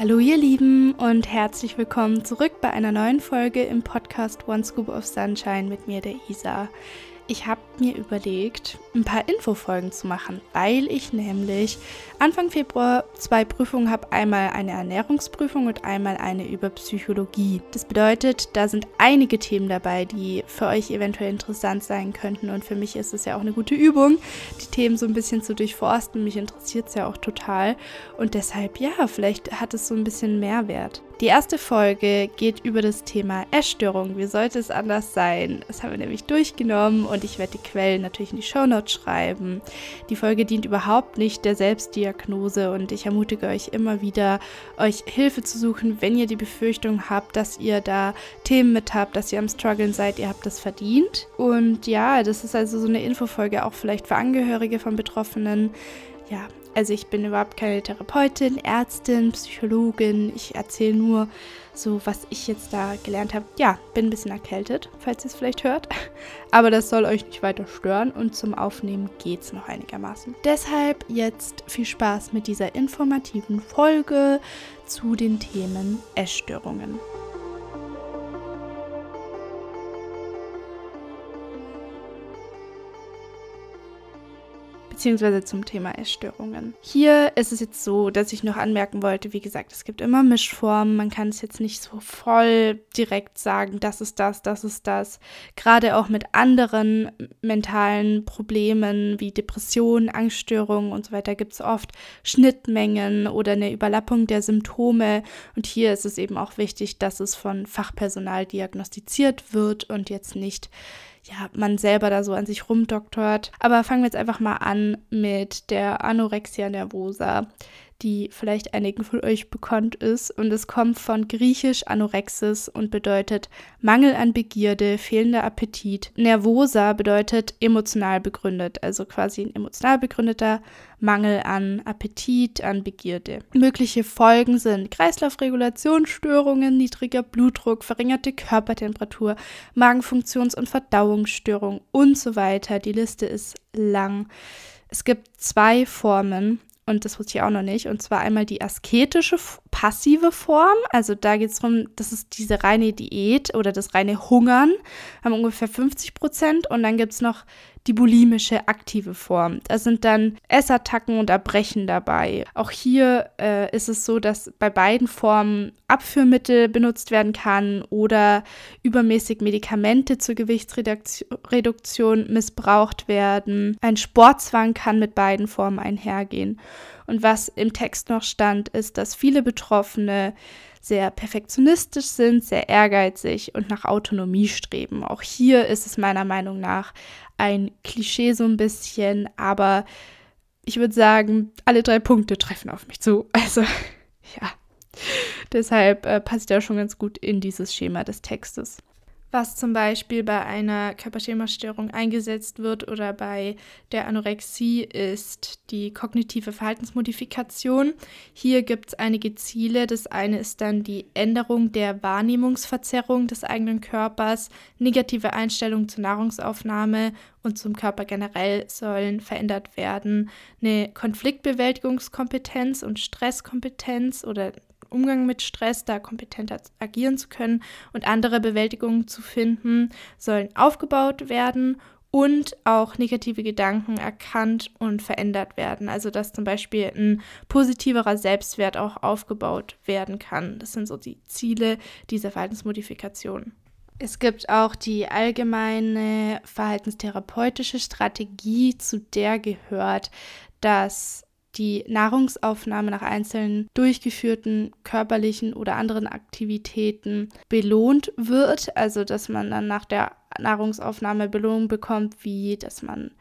Hallo ihr Lieben und herzlich willkommen zurück bei einer neuen Folge im Podcast One Scoop of Sunshine mit mir, der Isa ich habe mir überlegt, ein paar Infofolgen zu machen, weil ich nämlich Anfang Februar zwei Prüfungen habe. Einmal eine Ernährungsprüfung und einmal eine über Psychologie. Das bedeutet, da sind einige Themen dabei, die für euch eventuell interessant sein könnten. Und für mich ist es ja auch eine gute Übung, die Themen so ein bisschen zu durchforsten. Mich interessiert es ja auch total. Und deshalb, ja, vielleicht hat es so ein bisschen Mehrwert. Die erste Folge geht über das Thema Essstörung. Wie sollte es anders sein? Das haben wir nämlich durchgenommen und ich werde die Quellen natürlich in die Shownotes schreiben. Die Folge dient überhaupt nicht der Selbstdiagnose und ich ermutige euch immer wieder, euch Hilfe zu suchen, wenn ihr die Befürchtung habt, dass ihr da Themen mit habt, dass ihr am Struggeln seid, ihr habt das verdient. Und ja, das ist also so eine Infofolge auch vielleicht für Angehörige von Betroffenen. Ja, also ich bin überhaupt keine Therapeutin, Ärztin, Psychologin. Ich erzähle nur so, was ich jetzt da gelernt habe. Ja, bin ein bisschen erkältet, falls ihr es vielleicht hört. Aber das soll euch nicht weiter stören und zum Aufnehmen geht es noch einigermaßen. Deshalb jetzt viel Spaß mit dieser informativen Folge zu den Themen Essstörungen. Beziehungsweise zum Thema Essstörungen. Hier ist es jetzt so, dass ich noch anmerken wollte, wie gesagt, es gibt immer Mischformen, man kann es jetzt nicht so voll direkt sagen, das ist das, das ist das. Gerade auch mit anderen mentalen Problemen wie Depressionen, Angststörungen und so weiter gibt es oft Schnittmengen oder eine Überlappung der Symptome. Und hier ist es eben auch wichtig, dass es von Fachpersonal diagnostiziert wird und jetzt nicht ja, man selber da so an sich rumdoktort. Aber fangen wir jetzt einfach mal an mit der Anorexia nervosa die vielleicht einigen von euch bekannt ist. Und es kommt von griechisch Anorexis und bedeutet Mangel an Begierde, fehlender Appetit. Nervosa bedeutet emotional begründet, also quasi ein emotional begründeter Mangel an Appetit, an Begierde. Mögliche Folgen sind Kreislaufregulationsstörungen, niedriger Blutdruck, verringerte Körpertemperatur, Magenfunktions- und Verdauungsstörungen und so weiter. Die Liste ist lang. Es gibt zwei Formen und das wusste ich auch noch nicht. Und zwar einmal die asketische passive Form. Also da geht es darum, das ist diese reine Diät oder das reine Hungern, haben ungefähr 50 Prozent. Und dann gibt es noch die bulimische aktive Form. Da sind dann Essattacken und Erbrechen dabei. Auch hier äh, ist es so, dass bei beiden Formen Abführmittel benutzt werden kann oder übermäßig Medikamente zur Gewichtsreduktion missbraucht werden. Ein Sportzwang kann mit beiden Formen einhergehen. Und was im Text noch stand, ist, dass viele Betroffene sehr perfektionistisch sind, sehr ehrgeizig und nach Autonomie streben. Auch hier ist es meiner Meinung nach ein Klischee so ein bisschen, aber ich würde sagen, alle drei Punkte treffen auf mich zu. Also ja, deshalb äh, passt er schon ganz gut in dieses Schema des Textes was zum Beispiel bei einer Körperschemastörung eingesetzt wird oder bei der Anorexie, ist die kognitive Verhaltensmodifikation. Hier gibt es einige Ziele. Das eine ist dann die Änderung der Wahrnehmungsverzerrung des eigenen Körpers, negative Einstellungen zur Nahrungsaufnahme und zum Körper generell sollen verändert werden. Eine Konfliktbewältigungskompetenz und Stresskompetenz oder Umgang mit Stress, da kompetenter agieren zu können und andere Bewältigungen zu finden, sollen aufgebaut werden und auch negative Gedanken erkannt und verändert werden. Also dass zum Beispiel ein positiverer Selbstwert auch aufgebaut werden kann. Das sind so die Ziele dieser Verhaltensmodifikation. Es gibt auch die allgemeine verhaltenstherapeutische Strategie, zu der gehört, dass die Nahrungsaufnahme nach einzelnen durchgeführten körperlichen oder anderen Aktivitäten belohnt wird. Also dass man dann nach der Nahrungsaufnahme Belohnung bekommt, wie dass man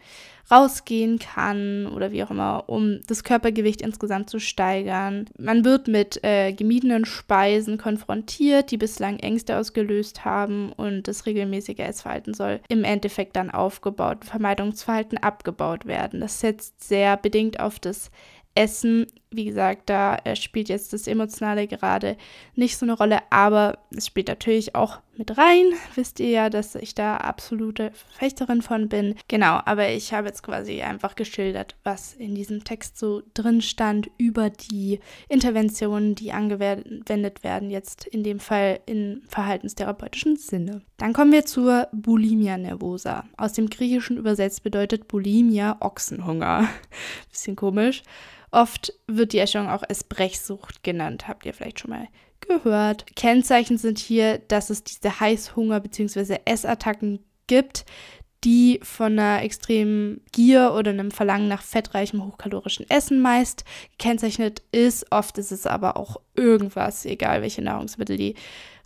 rausgehen kann oder wie auch immer, um das Körpergewicht insgesamt zu steigern. Man wird mit äh, gemiedenen Speisen konfrontiert, die bislang Ängste ausgelöst haben und das regelmäßige Essverhalten soll im Endeffekt dann aufgebaut, Vermeidungsverhalten abgebaut werden. Das setzt sehr bedingt auf das Essen wie gesagt, da spielt jetzt das Emotionale gerade nicht so eine Rolle, aber es spielt natürlich auch mit rein. Wisst ihr ja, dass ich da absolute Fechterin von bin. Genau, aber ich habe jetzt quasi einfach geschildert, was in diesem Text so drin stand über die Interventionen, die angewendet werden, jetzt in dem Fall im verhaltenstherapeutischen Sinne. Dann kommen wir zur Bulimia nervosa. Aus dem Griechischen übersetzt bedeutet Bulimia Ochsenhunger. Bisschen komisch. Oft wird die Essstörung auch als Brechsucht genannt, habt ihr vielleicht schon mal gehört. Kennzeichen sind hier, dass es diese Heißhunger- bzw. Essattacken gibt, die von einer extremen Gier oder einem Verlangen nach fettreichem, hochkalorischen Essen meist gekennzeichnet ist. Oft ist es aber auch irgendwas, egal welche Nahrungsmittel die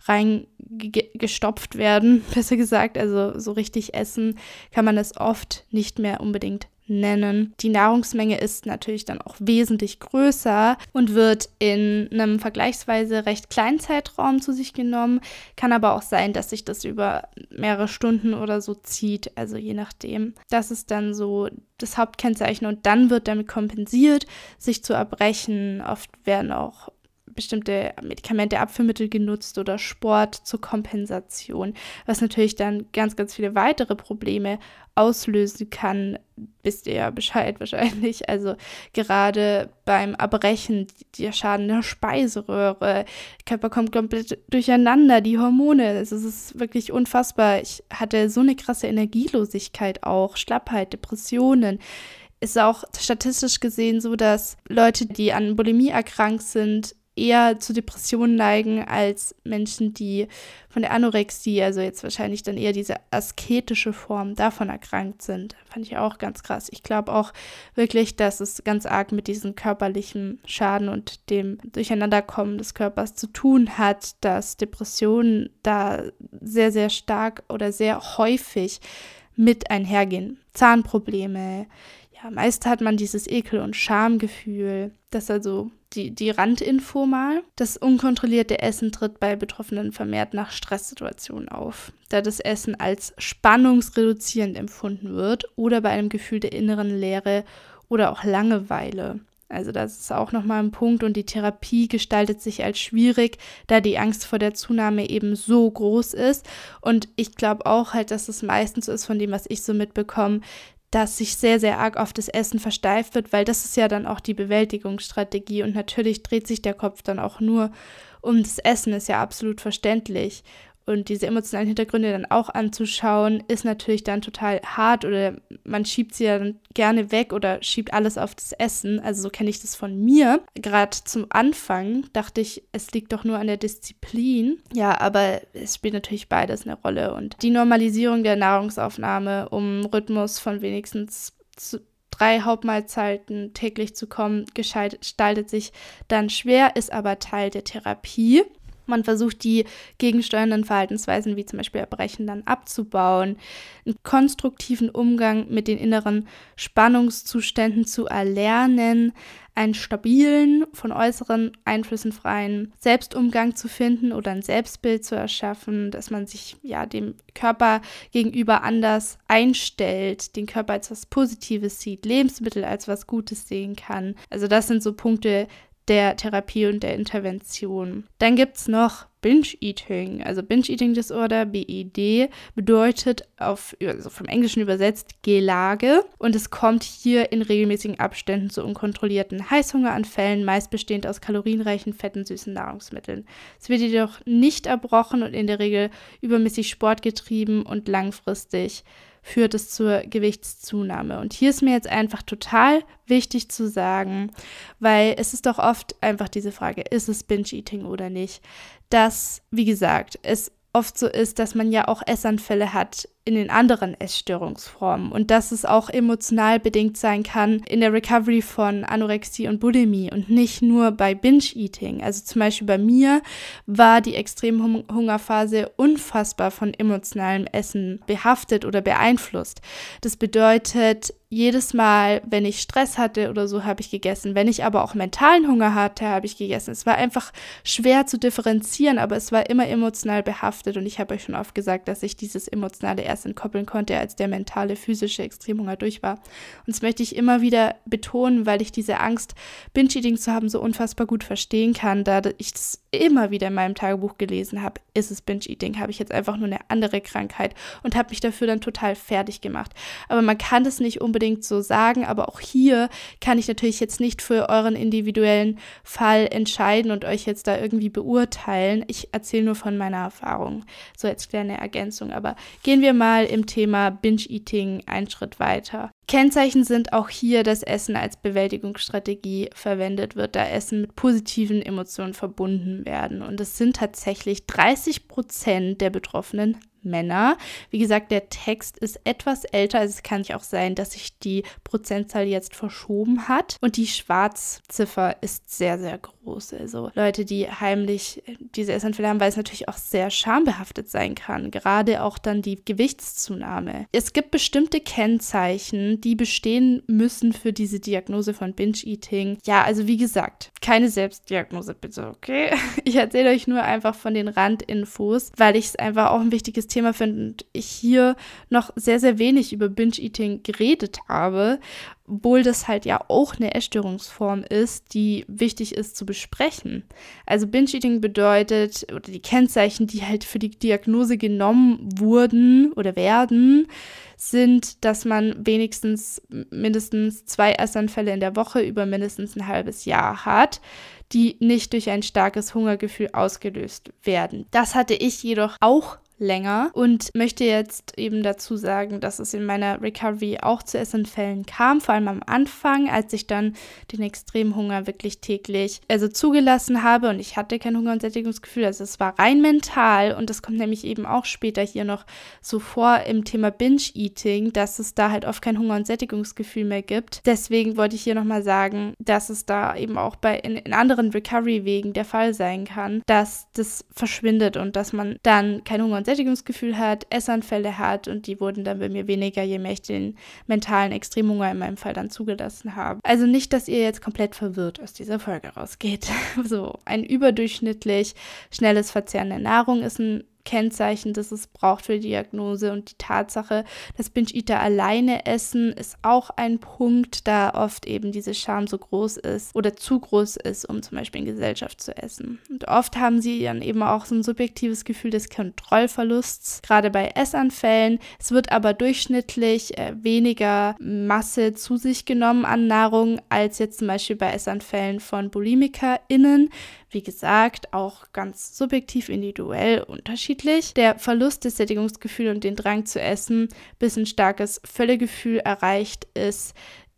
reingestopft werden, besser gesagt. Also so richtig essen kann man es oft nicht mehr unbedingt nennen. Die Nahrungsmenge ist natürlich dann auch wesentlich größer und wird in einem vergleichsweise recht kleinen Zeitraum zu sich genommen. Kann aber auch sein, dass sich das über mehrere Stunden oder so zieht, also je nachdem. Das ist dann so das Hauptkennzeichen und dann wird damit kompensiert, sich zu erbrechen. Oft werden auch bestimmte Medikamente, Abführmittel genutzt oder Sport zur Kompensation, was natürlich dann ganz, ganz viele weitere Probleme auslösen kann, wisst ihr ja Bescheid wahrscheinlich. Also gerade beim Erbrechen, der Schaden der Speiseröhre, der Körper kommt komplett durcheinander, die Hormone, also es ist wirklich unfassbar. Ich hatte so eine krasse Energielosigkeit auch, Schlappheit, Depressionen ist auch statistisch gesehen so, dass Leute, die an Bulimie erkrankt sind, eher zu Depressionen neigen als Menschen, die von der Anorexie, also jetzt wahrscheinlich dann eher diese asketische Form davon erkrankt sind. Fand ich auch ganz krass. Ich glaube auch wirklich, dass es ganz arg mit diesem körperlichen Schaden und dem Durcheinanderkommen des Körpers zu tun hat, dass Depressionen da sehr, sehr stark oder sehr häufig mit einhergehen. Zahnprobleme, meist hat man dieses Ekel- und Schamgefühl. Das ist also die, die Randinfo mal. Das unkontrollierte Essen tritt bei Betroffenen vermehrt nach Stresssituationen auf, da das Essen als spannungsreduzierend empfunden wird oder bei einem Gefühl der inneren Leere oder auch Langeweile. Also das ist auch nochmal ein Punkt und die Therapie gestaltet sich als schwierig, da die Angst vor der Zunahme eben so groß ist. Und ich glaube auch halt, dass es meistens so ist von dem, was ich so mitbekomme, dass sich sehr, sehr arg auf das Essen versteift wird, weil das ist ja dann auch die Bewältigungsstrategie und natürlich dreht sich der Kopf dann auch nur um das Essen, ist ja absolut verständlich und diese emotionalen Hintergründe dann auch anzuschauen, ist natürlich dann total hart oder man schiebt sie dann gerne weg oder schiebt alles auf das Essen. Also so kenne ich das von mir. Gerade zum Anfang dachte ich, es liegt doch nur an der Disziplin. Ja, aber es spielt natürlich beides eine Rolle und die Normalisierung der Nahrungsaufnahme, um Rhythmus von wenigstens zu drei Hauptmahlzeiten täglich zu kommen, gestaltet sich dann schwer, ist aber Teil der Therapie. Man versucht die gegensteuernden Verhaltensweisen wie zum Beispiel Erbrechen dann abzubauen, einen konstruktiven Umgang mit den inneren Spannungszuständen zu erlernen, einen stabilen, von äußeren Einflüssen freien Selbstumgang zu finden oder ein Selbstbild zu erschaffen, dass man sich ja dem Körper gegenüber anders einstellt, den Körper als was Positives sieht, Lebensmittel als was Gutes sehen kann. Also das sind so Punkte, der Therapie und der Intervention. Dann gibt es noch Binge-Eating. Also Binge-Eating-Disorder, BED, bedeutet auf, also vom Englischen übersetzt Gelage und es kommt hier in regelmäßigen Abständen zu unkontrollierten Heißhungeranfällen, meist bestehend aus kalorienreichen, fetten, süßen Nahrungsmitteln. Es wird jedoch nicht erbrochen und in der Regel übermäßig sportgetrieben und langfristig führt es zur Gewichtszunahme. Und hier ist mir jetzt einfach total wichtig zu sagen, weil es ist doch oft einfach diese Frage, ist es Binge-Eating oder nicht, dass, wie gesagt, es oft so ist, dass man ja auch Essanfälle hat in den anderen Essstörungsformen und dass es auch emotional bedingt sein kann in der Recovery von Anorexie und Bulimie und nicht nur bei Binge-Eating. Also zum Beispiel bei mir war die Extremhungerphase unfassbar von emotionalem Essen behaftet oder beeinflusst. Das bedeutet, jedes Mal, wenn ich Stress hatte oder so, habe ich gegessen. Wenn ich aber auch mentalen Hunger hatte, habe ich gegessen. Es war einfach schwer zu differenzieren, aber es war immer emotional behaftet und ich habe euch schon oft gesagt, dass ich dieses emotionale erst entkoppeln konnte, als der mentale, physische Extremhunger durch war. Und das möchte ich immer wieder betonen, weil ich diese Angst, Binge-Eating zu haben, so unfassbar gut verstehen kann, da ich das immer wieder in meinem Tagebuch gelesen habe, ist es Binge-Eating, habe ich jetzt einfach nur eine andere Krankheit und habe mich dafür dann total fertig gemacht. Aber man kann das nicht unbedingt so sagen, aber auch hier kann ich natürlich jetzt nicht für euren individuellen Fall entscheiden und euch jetzt da irgendwie beurteilen. Ich erzähle nur von meiner Erfahrung, so als kleine Ergänzung. Aber gehen wir mal im Thema Binge-Eating einen Schritt weiter. Kennzeichen sind auch hier, dass Essen als Bewältigungsstrategie verwendet wird, da Essen mit positiven Emotionen verbunden werden. Und es sind tatsächlich 30 Prozent der Betroffenen Männer. Wie gesagt, der Text ist etwas älter, also es kann ja auch sein, dass sich die Prozentzahl jetzt verschoben hat. Und die Schwarzziffer ist sehr, sehr groß. Also Leute, die heimlich diese Essanfälle haben, weil es natürlich auch sehr schambehaftet sein kann. Gerade auch dann die Gewichtszunahme. Es gibt bestimmte Kennzeichen, die bestehen müssen für diese Diagnose von Binge-Eating. Ja, also wie gesagt, keine Selbstdiagnose bitte, okay? Ich erzähle euch nur einfach von den Randinfos, weil ich es einfach auch ein wichtiges Thema finde und ich hier noch sehr, sehr wenig über Binge-Eating geredet habe, obwohl das halt ja auch eine Essstörungsform ist, die wichtig ist zu besprechen. Also Binge-Eating bedeutet, oder die Kennzeichen, die halt für die Diagnose genommen wurden oder werden, sind, dass man wenigstens mindestens zwei Essanfälle in der Woche über mindestens ein halbes Jahr hat, die nicht durch ein starkes Hungergefühl ausgelöst werden. Das hatte ich jedoch auch länger und möchte jetzt eben dazu sagen, dass es in meiner Recovery auch zu Essanfällen kam, vor allem am Anfang, als ich dann den extremen Hunger wirklich täglich also zugelassen habe und ich hatte kein Hunger- und Sättigungsgefühl, also es war rein mental und das kommt nämlich eben auch später hier noch so vor im Thema Binge-Eating, dass es da halt oft kein Hunger- und Sättigungsgefühl mehr gibt. Deswegen wollte ich hier nochmal sagen, dass es da eben auch bei in, in anderen Recovery-Wegen der Fall sein kann, dass das verschwindet und dass man dann kein Hunger- und Sättigungsgefühl hat, Essanfälle hat und die wurden dann bei mir weniger, je mehr ich den mentalen Extremhunger in meinem Fall dann zugelassen habe. Also nicht, dass ihr jetzt komplett verwirrt aus dieser Folge rausgeht. so, ein überdurchschnittlich schnelles Verzehren der Nahrung ist ein Kennzeichen, das es braucht für die Diagnose. Und die Tatsache, dass Binge-Eater alleine essen, ist auch ein Punkt, da oft eben diese Scham so groß ist oder zu groß ist, um zum Beispiel in Gesellschaft zu essen. Und oft haben sie dann eben auch so ein subjektives Gefühl des Kontrollverlusts, gerade bei Essanfällen. Es wird aber durchschnittlich äh, weniger Masse zu sich genommen an Nahrung als jetzt zum Beispiel bei Essanfällen von BulimikerInnen. Wie gesagt, auch ganz subjektiv, individuell unterschiedlich. Der Verlust des Sättigungsgefühls und den Drang zu essen, bis ein starkes Völlegefühl erreicht ist,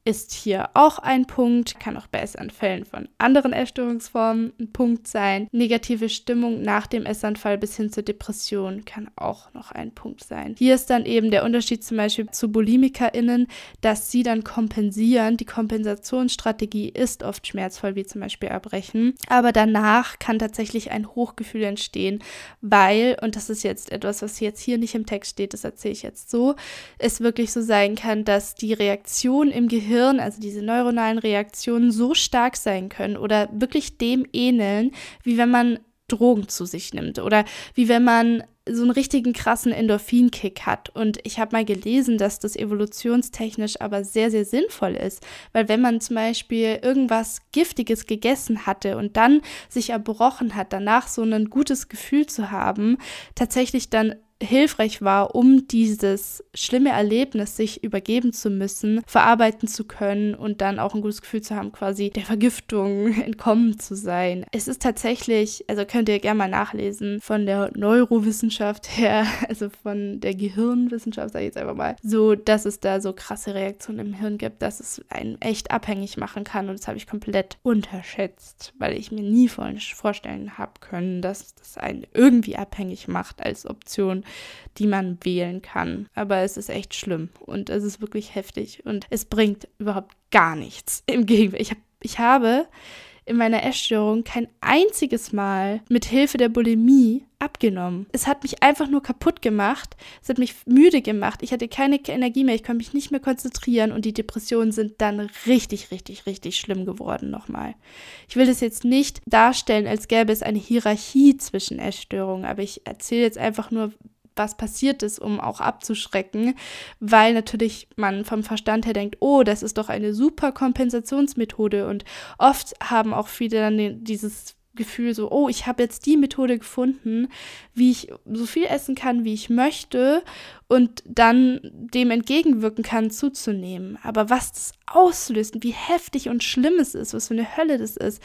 ist hier auch ein Punkt, kann auch bei Essanfällen von anderen Essstörungsformen ein Punkt sein. Negative Stimmung nach dem Essanfall bis hin zur Depression kann auch noch ein Punkt sein. Hier ist dann eben der Unterschied zum Beispiel zu BulimikerInnen, dass sie dann kompensieren. Die Kompensationsstrategie ist oft schmerzvoll, wie zum Beispiel Erbrechen. Aber danach kann tatsächlich ein Hochgefühl entstehen, weil, und das ist jetzt etwas, was jetzt hier nicht im Text steht, das erzähle ich jetzt so, es wirklich so sein kann, dass die Reaktion im Gehirn Gehirn, also diese neuronalen Reaktionen, so stark sein können oder wirklich dem ähneln, wie wenn man Drogen zu sich nimmt oder wie wenn man so einen richtigen krassen Endorphinkick hat. Und ich habe mal gelesen, dass das evolutionstechnisch aber sehr, sehr sinnvoll ist. Weil wenn man zum Beispiel irgendwas Giftiges gegessen hatte und dann sich erbrochen hat, danach so ein gutes Gefühl zu haben, tatsächlich dann hilfreich war, um dieses schlimme Erlebnis, sich übergeben zu müssen, verarbeiten zu können und dann auch ein gutes Gefühl zu haben, quasi der Vergiftung entkommen zu sein. Es ist tatsächlich, also könnt ihr gerne mal nachlesen, von der Neurowissenschaft her, also von der Gehirnwissenschaft, sage ich jetzt einfach mal, so, dass es da so krasse Reaktionen im Hirn gibt, dass es einen echt abhängig machen kann und das habe ich komplett unterschätzt, weil ich mir nie vorstellen habe können, dass das einen irgendwie abhängig macht als Option die man wählen kann. Aber es ist echt schlimm und es ist wirklich heftig und es bringt überhaupt gar nichts. Im Gegenteil, ich, hab, ich habe in meiner Essstörung kein einziges Mal mit Hilfe der Bulimie abgenommen. Es hat mich einfach nur kaputt gemacht. Es hat mich müde gemacht. Ich hatte keine Energie mehr. Ich konnte mich nicht mehr konzentrieren und die Depressionen sind dann richtig, richtig, richtig schlimm geworden nochmal. Ich will das jetzt nicht darstellen, als gäbe es eine Hierarchie zwischen Essstörungen, aber ich erzähle jetzt einfach nur was passiert ist, um auch abzuschrecken, weil natürlich man vom Verstand her denkt, oh, das ist doch eine super Kompensationsmethode und oft haben auch viele dann dieses Gefühl so, oh, ich habe jetzt die Methode gefunden, wie ich so viel essen kann, wie ich möchte und dann dem entgegenwirken kann, zuzunehmen. Aber was das auslöst, wie heftig und schlimm es ist, was für eine Hölle das ist,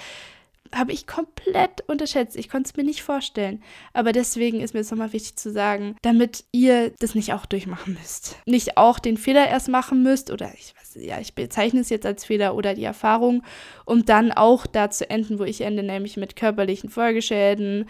habe ich komplett unterschätzt. Ich konnte es mir nicht vorstellen. Aber deswegen ist mir es nochmal wichtig zu sagen, damit ihr das nicht auch durchmachen müsst. Nicht auch den Fehler erst machen müsst oder ich weiß, ja, ich bezeichne es jetzt als Fehler oder die Erfahrung, um dann auch da zu enden, wo ich ende, nämlich mit körperlichen Folgeschäden,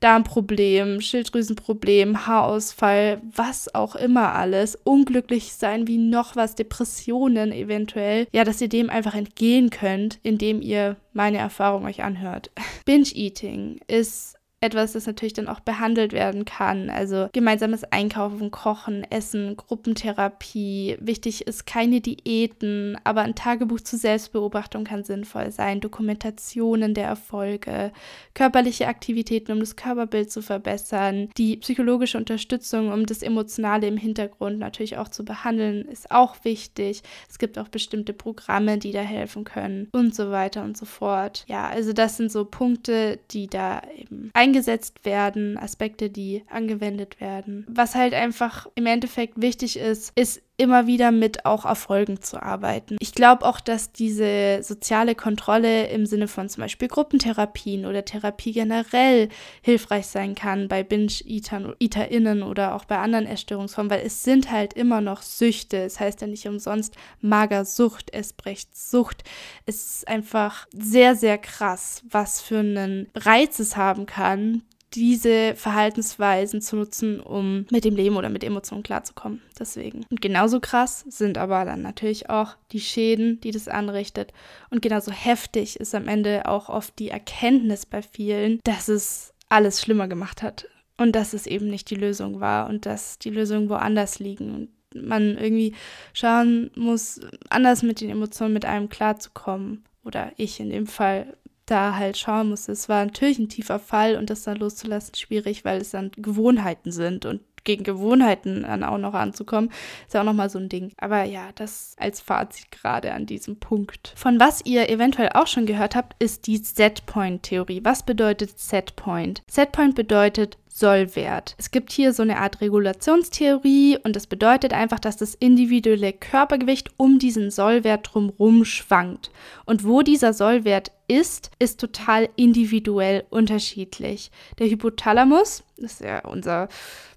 Darmproblem, Schilddrüsenproblem, Haarausfall, was auch immer alles, unglücklich sein wie noch was, Depressionen eventuell, ja, dass ihr dem einfach entgehen könnt, indem ihr meine Erfahrung euch anhört. Binge-Eating ist etwas, das natürlich dann auch behandelt werden kann. Also gemeinsames Einkaufen, Kochen, Essen, Gruppentherapie. Wichtig ist keine Diäten, aber ein Tagebuch zur Selbstbeobachtung kann sinnvoll sein. Dokumentationen der Erfolge, körperliche Aktivitäten, um das Körperbild zu verbessern. Die psychologische Unterstützung, um das Emotionale im Hintergrund natürlich auch zu behandeln, ist auch wichtig. Es gibt auch bestimmte Programme, die da helfen können und so weiter und so fort. Ja, also das sind so Punkte, die da eben eingesetzt eingesetzt werden, Aspekte, die angewendet werden. Was halt einfach im Endeffekt wichtig ist, ist immer wieder mit auch Erfolgen zu arbeiten. Ich glaube auch, dass diese soziale Kontrolle im Sinne von zum Beispiel Gruppentherapien oder Therapie generell hilfreich sein kann bei Binge-EaterInnen oder auch bei anderen Essstörungsformen, weil es sind halt immer noch Süchte. Es heißt ja nicht umsonst Magersucht, Esbrechtssucht. Es ist einfach sehr, sehr krass, was für einen Reiz es haben kann, diese Verhaltensweisen zu nutzen, um mit dem Leben oder mit Emotionen klarzukommen. Deswegen. Und genauso krass sind aber dann natürlich auch die Schäden, die das anrichtet. Und genauso heftig ist am Ende auch oft die Erkenntnis bei vielen, dass es alles schlimmer gemacht hat. Und dass es eben nicht die Lösung war und dass die Lösungen woanders liegen. Und man irgendwie schauen muss, anders mit den Emotionen mit einem klarzukommen. Oder ich in dem Fall da halt schauen musste. Es war natürlich ein tiefer Fall und das dann loszulassen schwierig, weil es dann Gewohnheiten sind und gegen Gewohnheiten dann auch noch anzukommen, ist ja auch nochmal so ein Ding. Aber ja, das als Fazit gerade an diesem Punkt. Von was ihr eventuell auch schon gehört habt, ist die Setpoint-Theorie. Was bedeutet Setpoint? Setpoint bedeutet Sollwert. Es gibt hier so eine Art Regulationstheorie und das bedeutet einfach, dass das individuelle Körpergewicht um diesen Sollwert drumherum schwankt. Und wo dieser Sollwert ist, ist total individuell unterschiedlich. Der Hypothalamus, das ist ja unser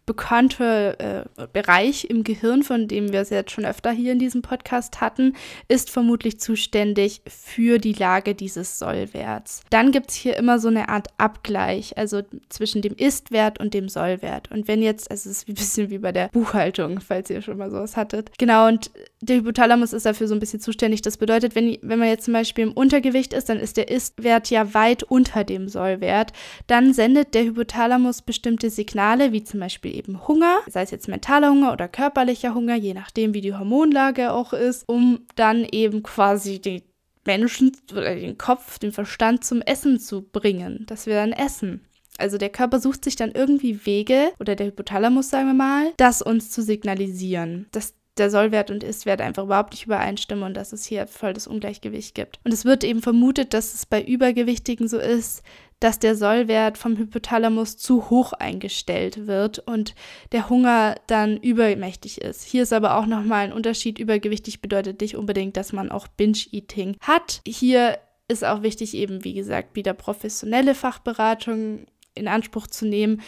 bekannter äh, Bereich im Gehirn, von dem wir es jetzt schon öfter hier in diesem Podcast hatten, ist vermutlich zuständig für die Lage dieses Sollwerts. Dann gibt es hier immer so eine Art Abgleich, also zwischen dem Ist-Wert und dem Sollwert. Und wenn jetzt, also es ist ein bisschen wie bei der Buchhaltung, falls ihr schon mal sowas hattet. Genau, und der Hypothalamus ist dafür so ein bisschen zuständig. Das bedeutet, wenn, wenn man jetzt zum Beispiel im Untergewicht ist, dann ist der Ist-Wert ja weit unter dem Sollwert. Dann sendet der Hypothalamus bestimmte Signale, wie zum Beispiel eben Hunger, sei es jetzt mentaler Hunger oder körperlicher Hunger, je nachdem, wie die Hormonlage auch ist, um dann eben quasi die Menschen oder den Kopf, den Verstand zum Essen zu bringen, dass wir dann essen. Also der Körper sucht sich dann irgendwie Wege, oder der Hypothalamus, sagen wir mal, das uns zu signalisieren, dass der Sollwert und Istwert einfach überhaupt nicht übereinstimmen und dass es hier voll das Ungleichgewicht gibt. Und es wird eben vermutet, dass es bei Übergewichtigen so ist, dass der Sollwert vom Hypothalamus zu hoch eingestellt wird und der Hunger dann übermächtig ist. Hier ist aber auch nochmal ein Unterschied. Übergewichtig bedeutet nicht unbedingt, dass man auch Binge-Eating hat. Hier ist auch wichtig, eben wie gesagt, wieder professionelle Fachberatung in Anspruch zu nehmen,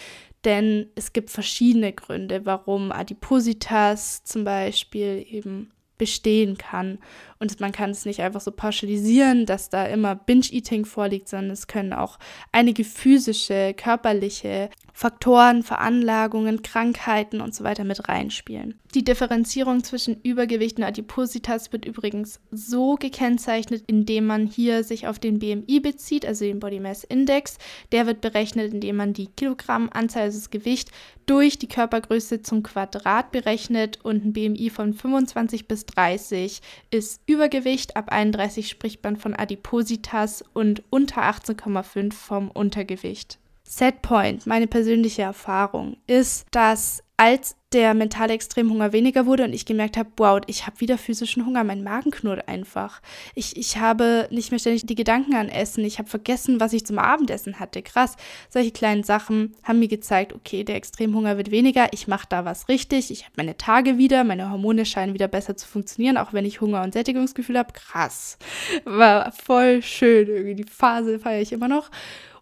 denn es gibt verschiedene Gründe, warum Adipositas zum Beispiel eben bestehen kann. Und man kann es nicht einfach so pauschalisieren, dass da immer Binge-Eating vorliegt, sondern es können auch einige physische, körperliche Faktoren, Veranlagungen, Krankheiten und so weiter mit reinspielen. Die Differenzierung zwischen Übergewicht und Adipositas wird übrigens so gekennzeichnet, indem man hier sich auf den BMI bezieht, also den Body Mass Index. Der wird berechnet, indem man die Kilogrammanzahl, also das Gewicht, durch die Körpergröße zum Quadrat berechnet und ein BMI von 25 bis 30 ist Übergewicht, ab 31 spricht man von Adipositas und unter 18,5 vom Untergewicht. Setpoint, meine persönliche Erfahrung, ist, dass als der mentale Extremhunger weniger wurde und ich gemerkt habe, wow, ich habe wieder physischen Hunger, mein Magen knurrt einfach. Ich, ich habe nicht mehr ständig die Gedanken an Essen, ich habe vergessen, was ich zum Abendessen hatte. Krass, solche kleinen Sachen haben mir gezeigt, okay, der Extremhunger wird weniger, ich mache da was richtig, ich habe meine Tage wieder, meine Hormone scheinen wieder besser zu funktionieren, auch wenn ich Hunger und Sättigungsgefühl habe. Krass, war voll schön, irgendwie die Phase feiere ich immer noch.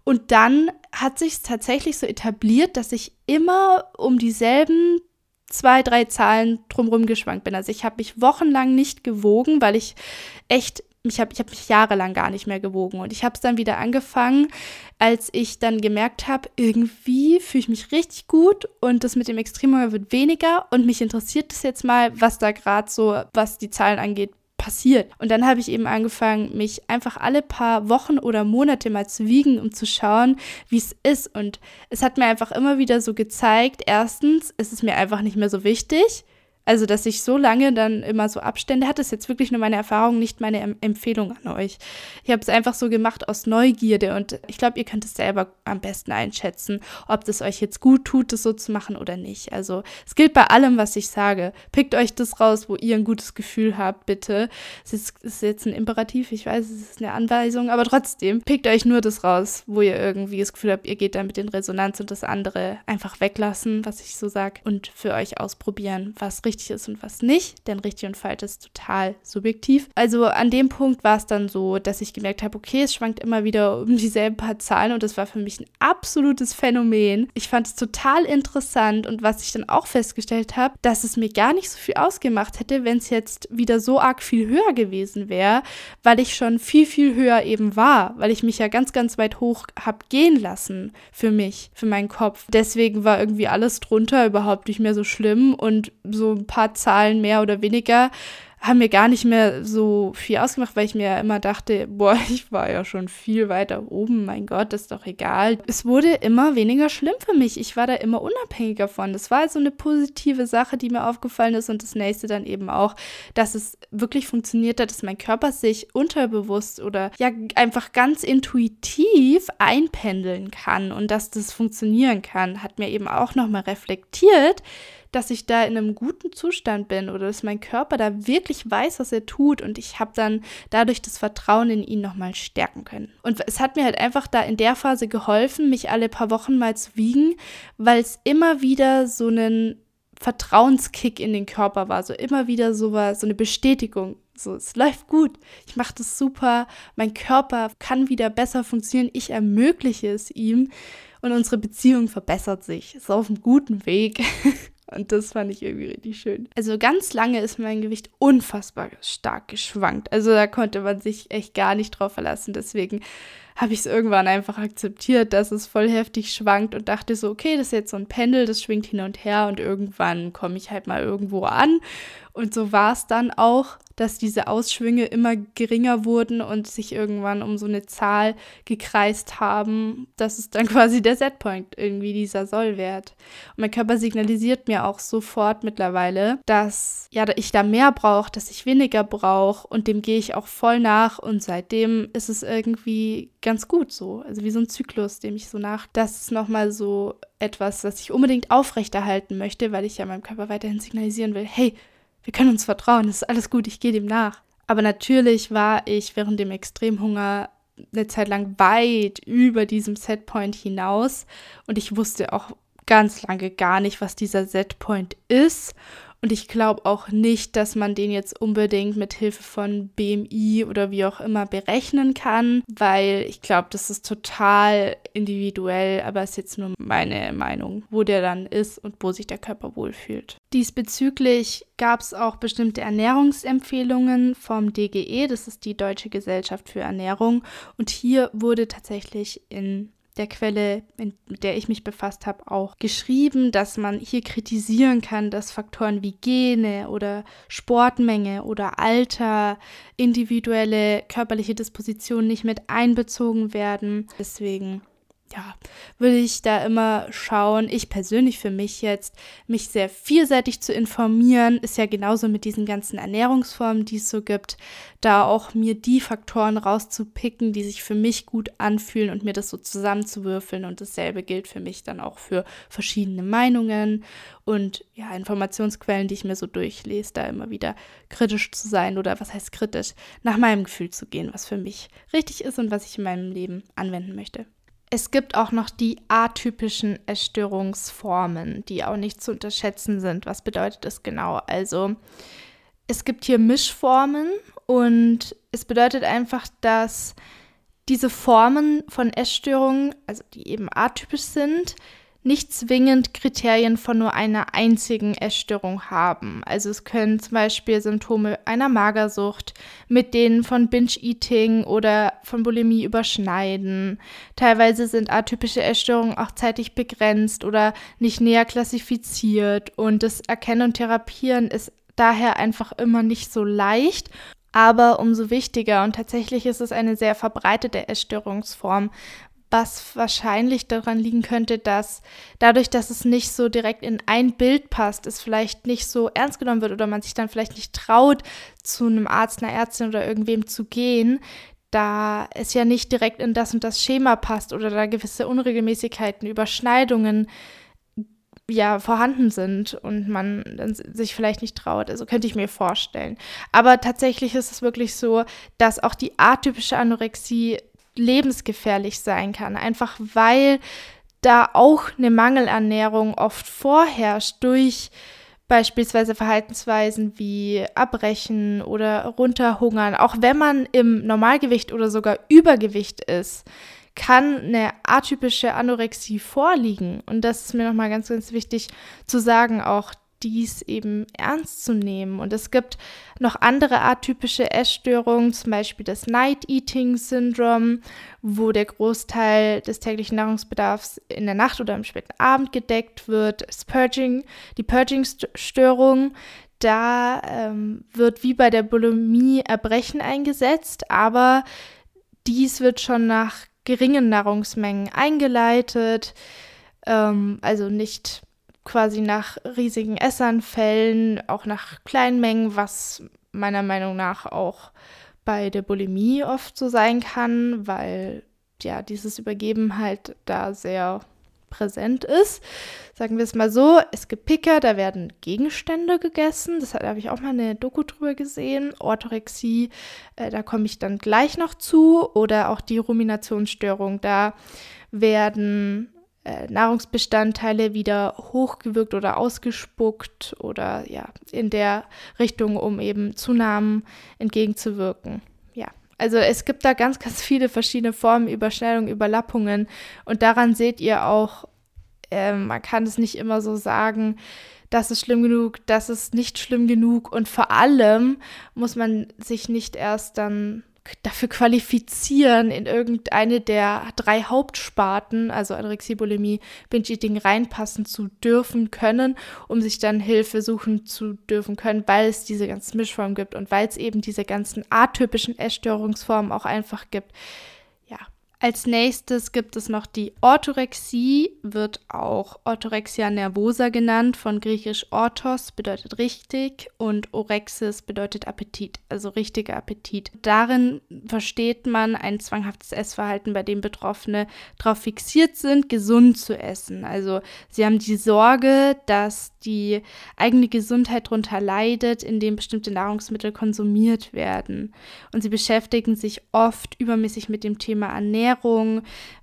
Und dann hat sich tatsächlich so etabliert, dass ich immer um dieselben zwei, drei Zahlen drumherum geschwankt bin. Also ich habe mich wochenlang nicht gewogen, weil ich echt, ich habe ich hab mich jahrelang gar nicht mehr gewogen. Und ich habe es dann wieder angefangen, als ich dann gemerkt habe, irgendwie fühle ich mich richtig gut und das mit dem Extremhunger wird weniger. Und mich interessiert es jetzt mal, was da gerade so, was die Zahlen angeht, passiert. Und dann habe ich eben angefangen, mich einfach alle paar Wochen oder Monate mal zu wiegen, um zu schauen, wie es ist. Und es hat mir einfach immer wieder so gezeigt, erstens, ist es mir einfach nicht mehr so wichtig. Also, dass ich so lange dann immer so Abstände hatte, ist jetzt wirklich nur meine Erfahrung, nicht meine em Empfehlung an euch. Ich habe es einfach so gemacht aus Neugierde und ich glaube, ihr könnt es selber am besten einschätzen, ob das euch jetzt gut tut, das so zu machen oder nicht. Also, es gilt bei allem, was ich sage. Pickt euch das raus, wo ihr ein gutes Gefühl habt, bitte. Es ist, ist jetzt ein Imperativ, ich weiß, es ist eine Anweisung, aber trotzdem, pickt euch nur das raus, wo ihr irgendwie das Gefühl habt, ihr geht damit in Resonanz und das andere einfach weglassen, was ich so sage, und für euch ausprobieren, was richtig richtig ist und was nicht, denn richtig und falsch ist total subjektiv. Also an dem Punkt war es dann so, dass ich gemerkt habe, okay, es schwankt immer wieder um dieselben paar Zahlen und das war für mich ein absolutes Phänomen. Ich fand es total interessant und was ich dann auch festgestellt habe, dass es mir gar nicht so viel ausgemacht hätte, wenn es jetzt wieder so arg viel höher gewesen wäre, weil ich schon viel, viel höher eben war, weil ich mich ja ganz, ganz weit hoch habe gehen lassen für mich, für meinen Kopf. Deswegen war irgendwie alles drunter überhaupt nicht mehr so schlimm und so paar Zahlen mehr oder weniger haben mir gar nicht mehr so viel ausgemacht, weil ich mir immer dachte, boah, ich war ja schon viel weiter oben, mein Gott, ist doch egal. Es wurde immer weniger schlimm für mich. Ich war da immer unabhängiger von. Das war also eine positive Sache, die mir aufgefallen ist und das nächste dann eben auch, dass es wirklich funktioniert hat, dass mein Körper sich unterbewusst oder ja einfach ganz intuitiv einpendeln kann und dass das funktionieren kann, hat mir eben auch nochmal reflektiert, dass ich da in einem guten Zustand bin oder dass mein Körper da wirklich weiß, was er tut und ich habe dann dadurch das Vertrauen in ihn nochmal stärken können. Und es hat mir halt einfach da in der Phase geholfen, mich alle paar Wochen mal zu wiegen, weil es immer wieder so einen Vertrauenskick in den Körper war, so immer wieder so war, so eine Bestätigung. So, es läuft gut, ich mache das super, mein Körper kann wieder besser funktionieren, ich ermögliche es ihm und unsere Beziehung verbessert sich, ist auf einem guten Weg. Und das fand ich irgendwie richtig schön. Also ganz lange ist mein Gewicht unfassbar stark geschwankt. Also da konnte man sich echt gar nicht drauf verlassen. Deswegen habe ich es irgendwann einfach akzeptiert, dass es voll heftig schwankt und dachte so, okay, das ist jetzt so ein Pendel, das schwingt hin und her und irgendwann komme ich halt mal irgendwo an. Und so war es dann auch, dass diese Ausschwünge immer geringer wurden und sich irgendwann um so eine Zahl gekreist haben. Das ist dann quasi der Setpoint, irgendwie dieser Sollwert. Und mein Körper signalisiert mir auch sofort mittlerweile, dass ja, ich da mehr brauche, dass ich weniger brauche und dem gehe ich auch voll nach und seitdem ist es irgendwie ganz gut so. Also wie so ein Zyklus, dem ich so nach. Das ist nochmal so etwas, was ich unbedingt aufrechterhalten möchte, weil ich ja meinem Körper weiterhin signalisieren will, hey, wir können uns vertrauen, es ist alles gut, ich gehe dem nach. Aber natürlich war ich während dem Extremhunger eine Zeit lang weit über diesem Setpoint hinaus und ich wusste auch ganz lange gar nicht, was dieser Setpoint ist und ich glaube auch nicht, dass man den jetzt unbedingt mit Hilfe von BMI oder wie auch immer berechnen kann, weil ich glaube, das ist total individuell, aber ist jetzt nur meine Meinung, wo der dann ist und wo sich der Körper wohlfühlt. Diesbezüglich gab es auch bestimmte Ernährungsempfehlungen vom DGE, das ist die Deutsche Gesellschaft für Ernährung, und hier wurde tatsächlich in der Quelle, mit der ich mich befasst habe, auch geschrieben, dass man hier kritisieren kann, dass Faktoren wie Gene oder Sportmenge oder Alter, individuelle körperliche Disposition nicht mit einbezogen werden. Deswegen ja, würde ich da immer schauen, ich persönlich für mich jetzt, mich sehr vielseitig zu informieren, ist ja genauso mit diesen ganzen Ernährungsformen, die es so gibt, da auch mir die Faktoren rauszupicken, die sich für mich gut anfühlen und mir das so zusammenzuwürfeln. Und dasselbe gilt für mich dann auch für verschiedene Meinungen und ja, Informationsquellen, die ich mir so durchlese, da immer wieder kritisch zu sein oder was heißt kritisch, nach meinem Gefühl zu gehen, was für mich richtig ist und was ich in meinem Leben anwenden möchte. Es gibt auch noch die atypischen Essstörungsformen, die auch nicht zu unterschätzen sind. Was bedeutet das genau? Also es gibt hier Mischformen und es bedeutet einfach, dass diese Formen von Essstörungen, also die eben atypisch sind, nicht zwingend Kriterien von nur einer einzigen Essstörung haben. Also es können zum Beispiel Symptome einer Magersucht mit denen von Binge-Eating oder von Bulimie überschneiden. Teilweise sind atypische Essstörungen auch zeitlich begrenzt oder nicht näher klassifiziert und das Erkennen und Therapieren ist daher einfach immer nicht so leicht aber umso wichtiger. Und tatsächlich ist es eine sehr verbreitete Essstörungsform, was wahrscheinlich daran liegen könnte, dass dadurch, dass es nicht so direkt in ein Bild passt, es vielleicht nicht so ernst genommen wird oder man sich dann vielleicht nicht traut, zu einem Arzt, einer Ärztin oder irgendwem zu gehen, da es ja nicht direkt in das und das Schema passt oder da gewisse Unregelmäßigkeiten, Überschneidungen ja vorhanden sind und man sich vielleicht nicht traut. Also könnte ich mir vorstellen. Aber tatsächlich ist es wirklich so, dass auch die atypische Anorexie lebensgefährlich sein kann, einfach weil da auch eine Mangelernährung oft vorherrscht durch beispielsweise Verhaltensweisen wie Abbrechen oder Runterhungern. Auch wenn man im Normalgewicht oder sogar Übergewicht ist, kann eine atypische Anorexie vorliegen. Und das ist mir nochmal ganz, ganz wichtig zu sagen, auch dies eben ernst zu nehmen. Und es gibt noch andere atypische Essstörungen, zum Beispiel das Night Eating Syndrome, wo der Großteil des täglichen Nahrungsbedarfs in der Nacht oder am späten Abend gedeckt wird. Das Purging, die Purging-Störung, da ähm, wird wie bei der Bulimie Erbrechen eingesetzt, aber dies wird schon nach geringen Nahrungsmengen eingeleitet, ähm, also nicht quasi nach riesigen Essanfällen, auch nach kleinen Mengen, was meiner Meinung nach auch bei der Bulimie oft so sein kann, weil ja dieses Übergeben halt da sehr präsent ist. Sagen wir es mal so, es gibt Picker, da werden Gegenstände gegessen. Das habe ich auch mal eine Doku drüber gesehen. Orthorexie, äh, da komme ich dann gleich noch zu. Oder auch die Ruminationsstörung, da werden äh, Nahrungsbestandteile wieder hochgewirkt oder ausgespuckt oder ja, in der Richtung, um eben Zunahmen entgegenzuwirken. Ja, also es gibt da ganz, ganz viele verschiedene Formen, Überschneidungen, Überlappungen und daran seht ihr auch, äh, man kann es nicht immer so sagen, das ist schlimm genug, das ist nicht schlimm genug und vor allem muss man sich nicht erst dann dafür qualifizieren, in irgendeine der drei Hauptsparten, also Anorexie, Bulimie, Binge-Eating, reinpassen zu dürfen können, um sich dann Hilfe suchen zu dürfen können, weil es diese ganzen Mischformen gibt und weil es eben diese ganzen atypischen Essstörungsformen auch einfach gibt. Als nächstes gibt es noch die Orthorexie, wird auch Orthorexia nervosa genannt, von griechisch orthos bedeutet richtig und orexis bedeutet Appetit, also richtiger Appetit. Darin versteht man ein zwanghaftes Essverhalten, bei dem Betroffene darauf fixiert sind, gesund zu essen. Also sie haben die Sorge, dass die eigene Gesundheit darunter leidet, indem bestimmte Nahrungsmittel konsumiert werden. Und sie beschäftigen sich oft übermäßig mit dem Thema Ernährung,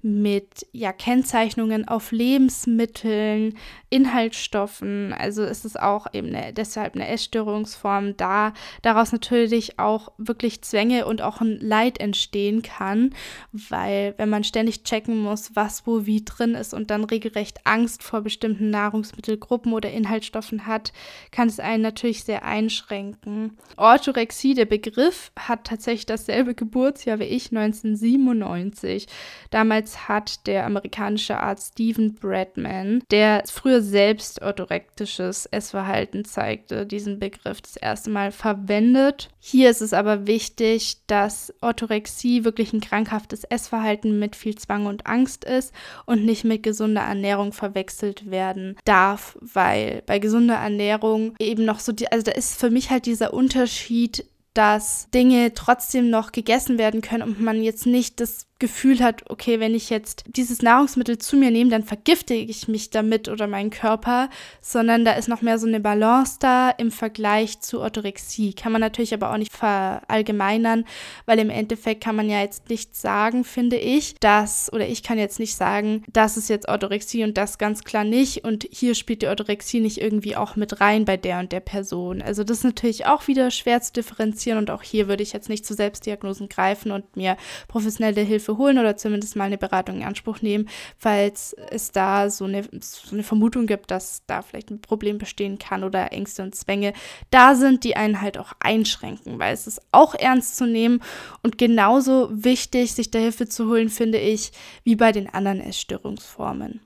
mit ja, Kennzeichnungen auf Lebensmitteln, Inhaltsstoffen. Also ist es auch eben eine, deshalb eine Essstörungsform, da daraus natürlich auch wirklich Zwänge und auch ein Leid entstehen kann, weil wenn man ständig checken muss, was wo wie drin ist und dann regelrecht Angst vor bestimmten Nahrungsmittelgruppen oder Inhaltsstoffen hat, kann es einen natürlich sehr einschränken. Orthorexie, der Begriff, hat tatsächlich dasselbe Geburtsjahr wie ich, 1997. wichtig. Damals hat der amerikanische Arzt Stephen Bradman, der früher selbst orthorektisches Essverhalten zeigte, diesen Begriff das erste Mal verwendet. Hier ist es aber wichtig, dass Orthorexie wirklich ein krankhaftes Essverhalten mit viel Zwang und Angst ist und nicht mit gesunder Ernährung verwechselt werden darf, weil bei gesunder Ernährung eben noch so die, also da ist für mich halt dieser Unterschied, dass Dinge trotzdem noch gegessen werden können und man jetzt nicht das Gefühl hat, okay, wenn ich jetzt dieses Nahrungsmittel zu mir nehme, dann vergifte ich mich damit oder meinen Körper, sondern da ist noch mehr so eine Balance da im Vergleich zu Orthorexie. Kann man natürlich aber auch nicht verallgemeinern, weil im Endeffekt kann man ja jetzt nicht sagen, finde ich, dass, oder ich kann jetzt nicht sagen, das ist jetzt Orthorexie und das ganz klar nicht und hier spielt die Orthorexie nicht irgendwie auch mit rein bei der und der Person. Also das ist natürlich auch wieder schwer zu differenzieren und auch hier würde ich jetzt nicht zu Selbstdiagnosen greifen und mir professionelle Hilfe Holen oder zumindest mal eine Beratung in Anspruch nehmen, falls es da so eine, so eine Vermutung gibt, dass da vielleicht ein Problem bestehen kann oder Ängste und Zwänge da sind, die einen halt auch einschränken, weil es ist auch ernst zu nehmen und genauso wichtig, sich da Hilfe zu holen, finde ich, wie bei den anderen Essstörungsformen.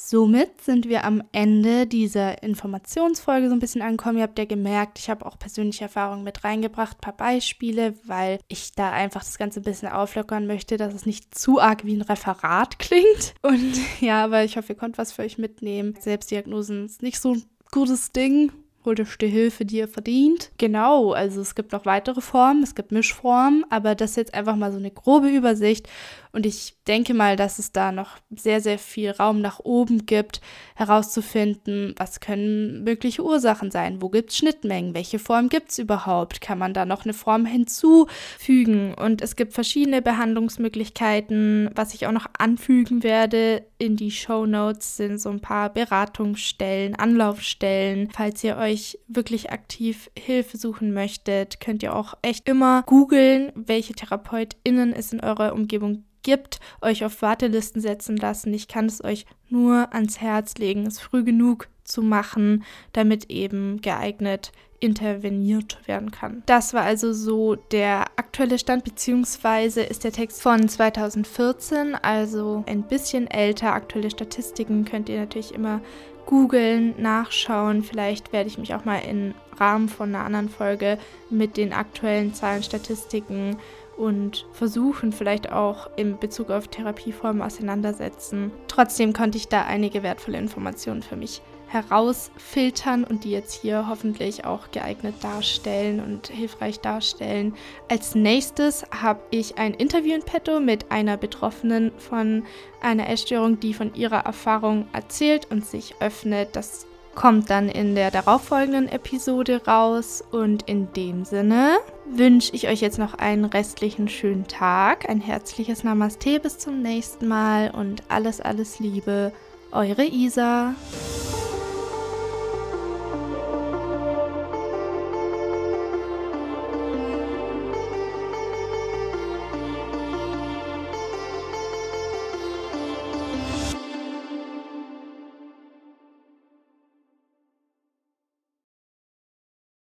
Somit sind wir am Ende dieser Informationsfolge so ein bisschen angekommen. Ihr habt ja gemerkt, ich habe auch persönliche Erfahrungen mit reingebracht, ein paar Beispiele, weil ich da einfach das Ganze ein bisschen auflockern möchte, dass es nicht zu arg wie ein Referat klingt. Und ja, aber ich hoffe, ihr könnt was für euch mitnehmen. Selbstdiagnosen ist nicht so ein gutes Ding holt euch die Hilfe, die ihr verdient. Genau, also es gibt noch weitere Formen, es gibt Mischformen, aber das ist jetzt einfach mal so eine grobe Übersicht und ich denke mal, dass es da noch sehr, sehr viel Raum nach oben gibt, herauszufinden, was können mögliche Ursachen sein, wo gibt es Schnittmengen, welche Form gibt es überhaupt, kann man da noch eine Form hinzufügen und es gibt verschiedene Behandlungsmöglichkeiten. Was ich auch noch anfügen werde in die Show Notes sind so ein paar Beratungsstellen, Anlaufstellen. Falls ihr euch wirklich aktiv Hilfe suchen möchtet, könnt ihr auch echt immer googeln, welche TherapeutInnen es in eurer Umgebung gibt, euch auf Wartelisten setzen lassen. Ich kann es euch nur ans Herz legen, es früh genug zu machen, damit eben geeignet interveniert werden kann. Das war also so der aktuelle Stand, beziehungsweise ist der Text von 2014, also ein bisschen älter. Aktuelle Statistiken könnt ihr natürlich immer googeln, nachschauen. Vielleicht werde ich mich auch mal im Rahmen von einer anderen Folge mit den aktuellen Zahlen, Statistiken und versuchen vielleicht auch in Bezug auf Therapieformen auseinandersetzen. Trotzdem konnte ich da einige wertvolle Informationen für mich herausfiltern und die jetzt hier hoffentlich auch geeignet darstellen und hilfreich darstellen. Als nächstes habe ich ein Interview in petto mit einer Betroffenen von einer Essstörung, die von ihrer Erfahrung erzählt und sich öffnet. Das kommt dann in der darauffolgenden Episode raus. Und in dem Sinne wünsche ich euch jetzt noch einen restlichen schönen Tag, ein herzliches Namaste bis zum nächsten Mal und alles, alles Liebe, eure Isa.